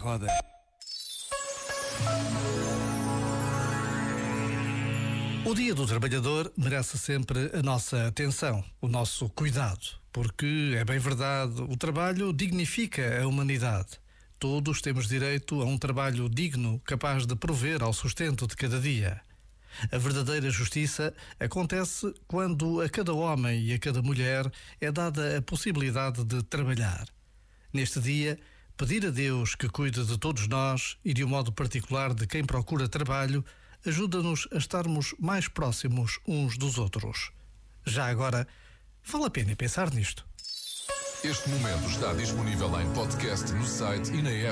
roda. O Dia do Trabalhador merece sempre a nossa atenção, o nosso cuidado, porque é bem verdade, o trabalho dignifica a humanidade. Todos temos direito a um trabalho digno, capaz de prover ao sustento de cada dia. A verdadeira justiça acontece quando a cada homem e a cada mulher é dada a possibilidade de trabalhar. Neste dia, pedir a Deus que cuide de todos nós e de um modo particular de quem procura trabalho ajuda-nos a estarmos mais próximos uns dos outros. Já agora, vale a pena pensar nisto. Este momento está disponível em podcast no site e na app.